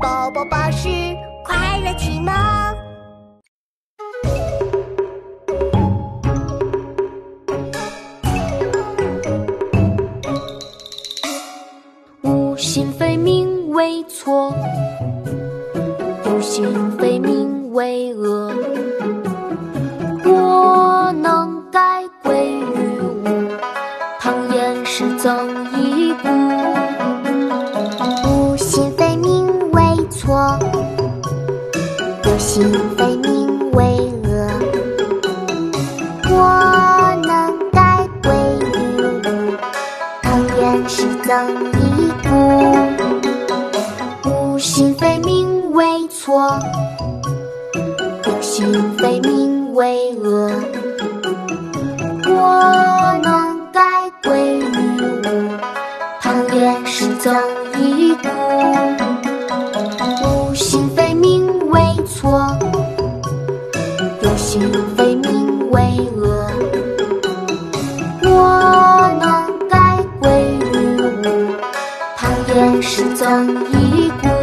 宝宝巴士快乐启蒙。无心非名为错，无心非名为恶。我能改归于无，唐寅时增一步。心非名为恶。我能改归于无，唐寅时增一步。无心非名为错，有心非名为恶。我能改归于无，唐寅时增一步。错，有心非名为恶。我能改归于无，唐寅时增一步。